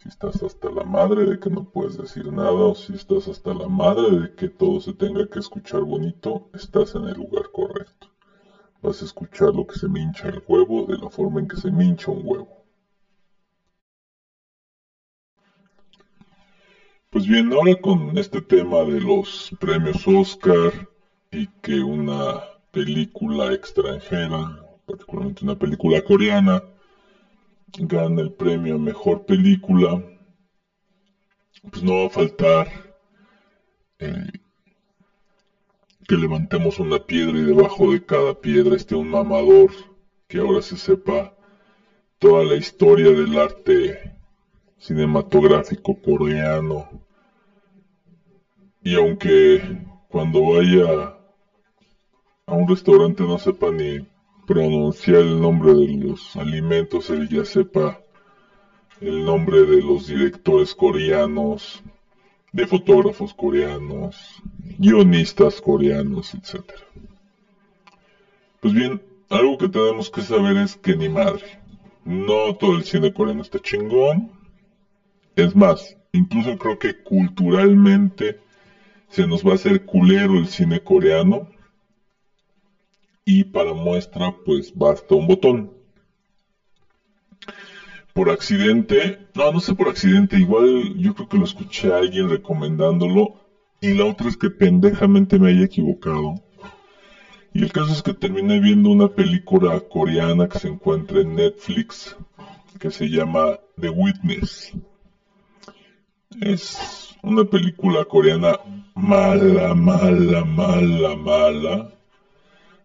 Si estás hasta la madre de que no puedes decir nada o si estás hasta la madre de que todo se tenga que escuchar bonito, estás en el lugar correcto. Vas a escuchar lo que se me hincha el huevo de la forma en que se me hincha un huevo. Pues bien, ahora con este tema de los premios Oscar y que una película extranjera, particularmente una película coreana, gana el premio a mejor película, pues no va a faltar que levantemos una piedra y debajo de cada piedra esté un mamador que ahora se sepa toda la historia del arte cinematográfico coreano. Y aunque cuando vaya a un restaurante no sepa ni pronunciar el nombre de los alimentos, él ya sepa el nombre de los directores coreanos, de fotógrafos coreanos, guionistas coreanos, etc. Pues bien, algo que tenemos que saber es que ni madre, no todo el cine coreano está chingón. Es más, incluso creo que culturalmente se nos va a hacer culero el cine coreano y para muestra pues basta un botón. Por accidente, no, no sé por accidente, igual yo creo que lo escuché a alguien recomendándolo y la otra es que pendejamente me haya equivocado. Y el caso es que terminé viendo una película coreana que se encuentra en Netflix que se llama The Witness. Es una película coreana mala, mala, mala, mala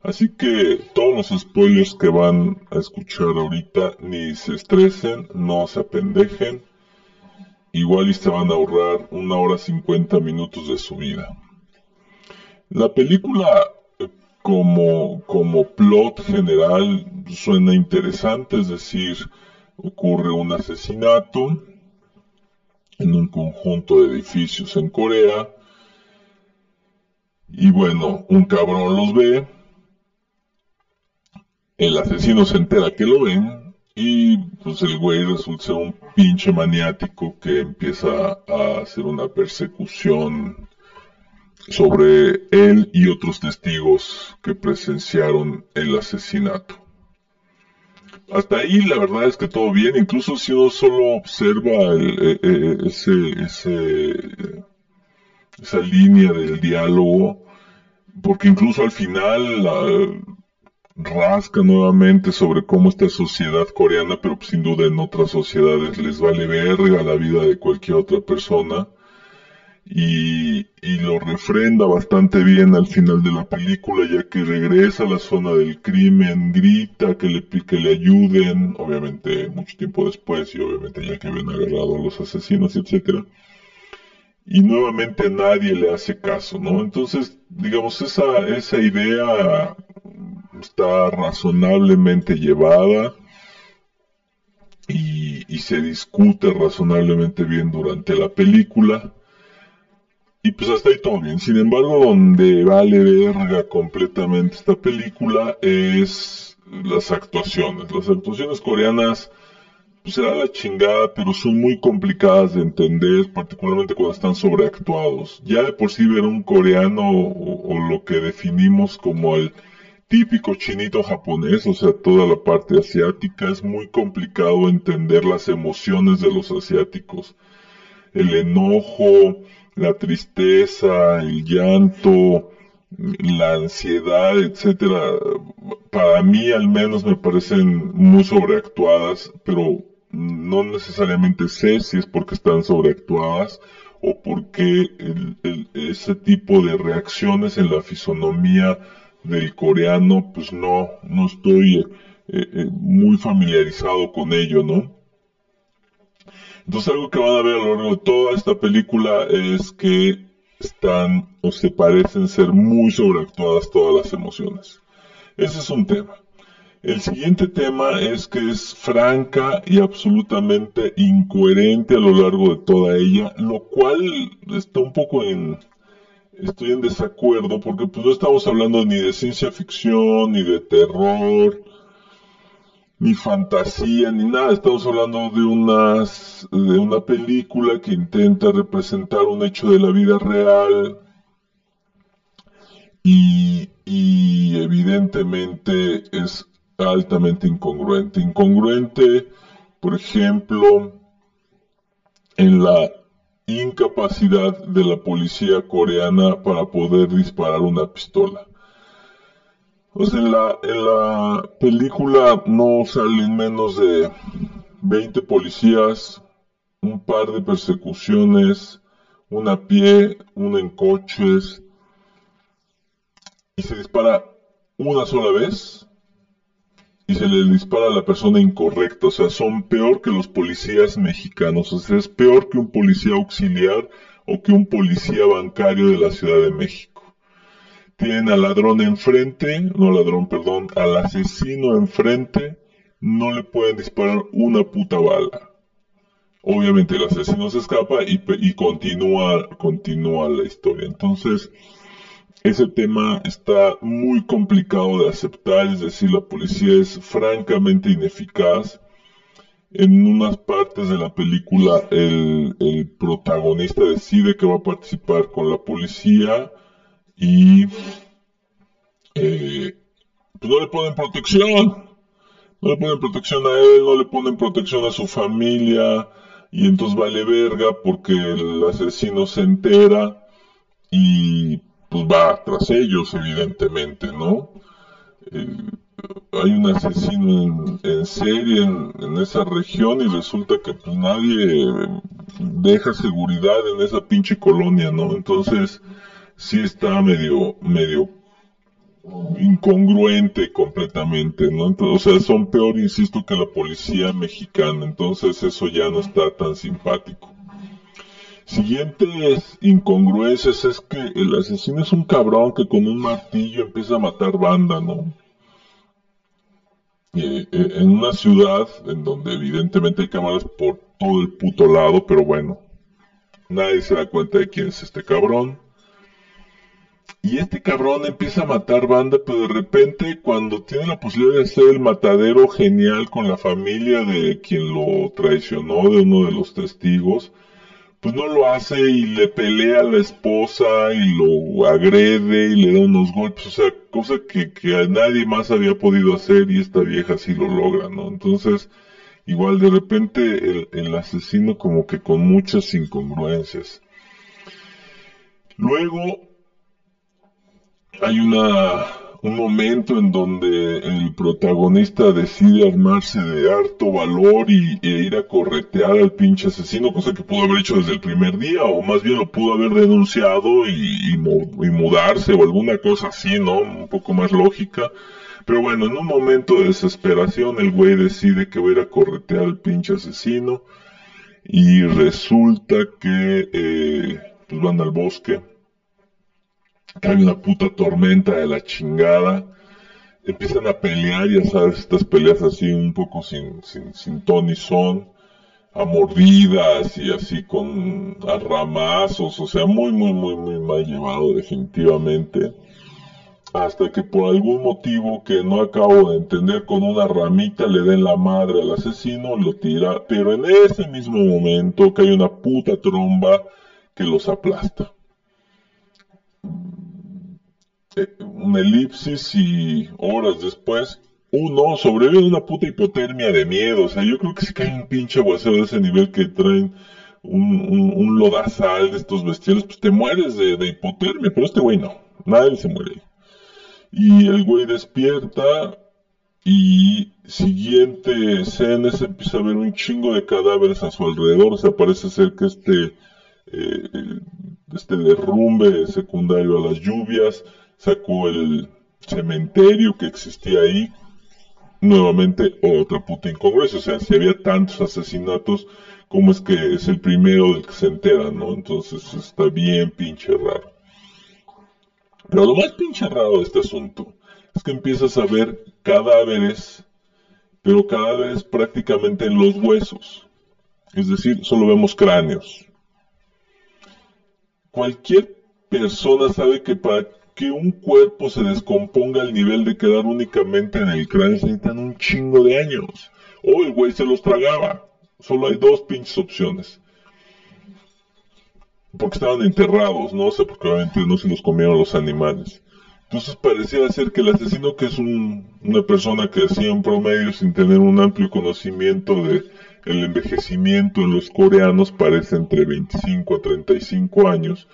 Así que todos los spoilers que van a escuchar ahorita ni se estresen, no se apendejen. Igual y se van a ahorrar una hora cincuenta minutos de su vida. La película como, como plot general suena interesante, es decir, ocurre un asesinato en un conjunto de edificios en Corea. Y bueno, un cabrón los ve, el asesino se entera que lo ven y pues el güey resulta ser un pinche maniático que empieza a hacer una persecución sobre él y otros testigos que presenciaron el asesinato. Hasta ahí la verdad es que todo bien, incluso si uno solo observa eh, eh, esa línea del diálogo, porque incluso al final la, rasca nuevamente sobre cómo esta sociedad coreana, pero sin duda en otras sociedades les vale verga la vida de cualquier otra persona. Y, lo refrenda bastante bien al final de la película, ya que regresa a la zona del crimen, grita que le, que le ayuden, obviamente mucho tiempo después y obviamente ya que habían agarrado a los asesinos, etcétera. Y nuevamente nadie le hace caso, ¿no? Entonces, digamos, esa, esa idea está razonablemente llevada y, se discute razonablemente bien durante la película. Y pues hasta ahí todo bien. Sin embargo, donde vale verga completamente esta película es las actuaciones. Las actuaciones coreanas pues será la chingada, pero son muy complicadas de entender, particularmente cuando están sobreactuados. Ya de por sí ver un coreano o lo que definimos como el típico chinito japonés, o sea, toda la parte asiática, es muy complicado entender las emociones de los asiáticos. El enojo, la tristeza, el llanto, la ansiedad, etcétera, para mí al menos me parecen muy sobreactuadas, pero no necesariamente sé si es porque están sobreactuadas o porque ese tipo de reacciones en la fisonomía del coreano, pues no, no estoy eh, eh, muy familiarizado con ello, ¿no? Entonces algo que van a ver a lo largo de toda esta película es que están o se parecen ser muy sobreactuadas todas las emociones. Ese es un tema. El siguiente tema es que es franca y absolutamente incoherente a lo largo de toda ella, lo cual está un poco en, estoy en desacuerdo porque pues no estamos hablando ni de ciencia ficción, ni de terror, ni fantasía, ni nada. Estamos hablando de unas de una película que intenta representar un hecho de la vida real y, y evidentemente es altamente incongruente. Incongruente, por ejemplo, en la incapacidad de la policía coreana para poder disparar una pistola. Pues en la, en la película no salen menos de 20 policías, un par de persecuciones, una a pie, una en coches, y se dispara una sola vez y se le dispara a la persona incorrecta. O sea, son peor que los policías mexicanos. O sea, es peor que un policía auxiliar o que un policía bancario de la Ciudad de México tienen al ladrón enfrente, no ladrón, perdón, al asesino enfrente, no le pueden disparar una puta bala. Obviamente el asesino se escapa y, y continúa, continúa la historia. Entonces, ese tema está muy complicado de aceptar, es decir, la policía es francamente ineficaz. En unas partes de la película el, protagonista decide que va a participar con la policía, y eh, pues no le ponen protección, no le ponen protección a él, no le ponen protección a su familia y entonces vale verga porque el asesino se entera y pues va tras ellos evidentemente, ¿no? Eh, hay un asesino en, serie en, esa región y resulta que pues nadie deja seguridad en esa pinche colonia, ¿no? Entonces, sí está medio, medio incongruente completamente, ¿no? o sea, son peor, insisto, que la policía mexicana, entonces eso ya no está tan simpático. Siguientes incongruencias es que el asesino es un cabrón que con un martillo empieza a matar banda, ¿no? Eh, eh, en una ciudad en donde evidentemente hay cámaras por todo el puto lado, pero bueno, nadie se da cuenta de quién es este cabrón. Y este cabrón empieza a matar banda, pero de repente cuando tiene la posibilidad de hacer el matadero genial con la familia de quien lo traicionó, de uno de los testigos, pues no lo hace y le pelea a la esposa y lo agrede y le da unos golpes, o sea, cosa que, que nadie más había podido hacer y esta vieja sí lo logra, ¿no? Entonces, igual de repente el, el asesino como que con muchas incongruencias. Luego, hay una, un momento en donde el protagonista decide armarse de harto valor y, e ir a corretear al pinche asesino, cosa que pudo haber hecho desde el primer día, o más bien lo pudo haber denunciado y, y, mudarse o alguna cosa así, ¿no? Un poco más lógica. Pero bueno, en un momento de desesperación el güey decide que va a ir a corretear al pinche asesino y resulta que eh, pues van al bosque cae una puta tormenta de la chingada, empiezan a pelear, ya sabes, estas peleas así un poco sin, sin, sin ton y son, a mordidas y así con arramazos, o sea, muy, muy, muy, muy mal llevado definitivamente. Hasta que por algún motivo que no acabo de entender, con una ramita le den la madre al asesino, lo tira, pero en ese mismo momento cae una puta tromba que los aplasta una elipsis y horas después, uno sobrevive de una puta hipotermia de miedo. O sea, yo creo que si cae un pinche aguacero de ese nivel que traen un, un, lodazal de estos bestiales, pues te mueres de, de hipotermia, pero este güey no, nadie se muere. Y el güey despierta y siguiente escena se empieza a ver un chingo de cadáveres a su alrededor. O sea, parece ser que este, eh, este derrumbe secundario a las lluvias sacó el cementerio que existía ahí, nuevamente otra puta incongruencia, o sea, si había tantos asesinatos, ¿cómo es que es el primero del que se entera, no? Entonces está bien pinche raro. Pero lo más pinche raro de este asunto es que empiezas a ver cadáveres, pero cadáveres prácticamente en los huesos. Es decir, solo vemos cráneos. Cualquier persona sabe que para que un cuerpo se descomponga al nivel de quedar únicamente en el cráneo se necesitan un chingo de años. O el güey se los tragaba. Solo hay dos pinches opciones. Porque estaban enterrados, ¿no? O sea, porque obviamente no se los comieron los animales. Entonces parecía ser que el asesino, que es una persona que hacía un promedio sin tener un amplio conocimiento de el envejecimiento en los coreanos, parece entre 25 a 35 años,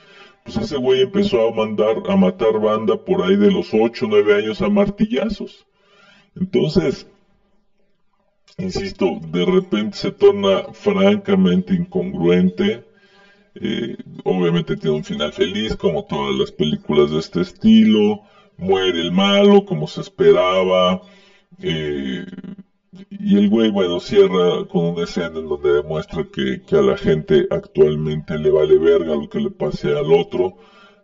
pues ese güey empezó a mandar a matar banda por ahí de los 8 o 9 años a martillazos. Entonces, insisto, de repente se torna francamente incongruente. Eh, obviamente tiene un final feliz, como todas las películas de este estilo. Muere el malo, como se esperaba. Eh, y el güey, bueno, cierra con una escena en donde demuestra que, que, a la gente actualmente le vale verga lo que le pase al otro,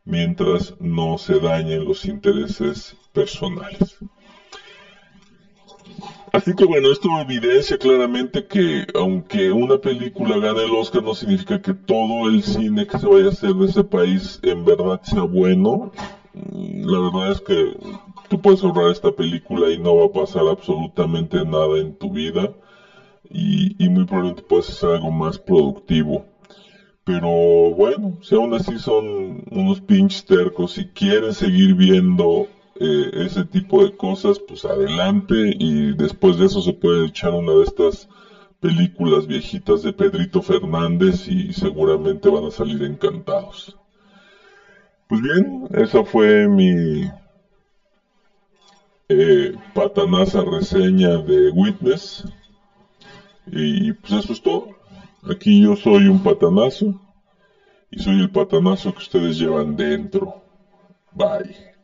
mientras no se dañen los intereses personales. Así que bueno, esto evidencia claramente que aunque una película gane el Oscar no significa que todo el cine que se vaya a hacer de ese país en verdad sea bueno. La verdad es que tú puedes ahorrar esta película y no va a pasar absolutamente nada en tu vida y, muy probablemente puedes hacer algo más productivo. Pero bueno, si aún así son unos pinches tercos y quieren seguir viendo eh, ese tipo de cosas, pues adelante y después de eso se puede echar una de estas películas viejitas de Pedrito Fernández y seguramente van a salir encantados. Pues bien, esa fue mi eh, patanaza reseña de Witness y pues eso es todo. Aquí yo soy un patanazo y soy el patanazo que ustedes llevan dentro. Bye.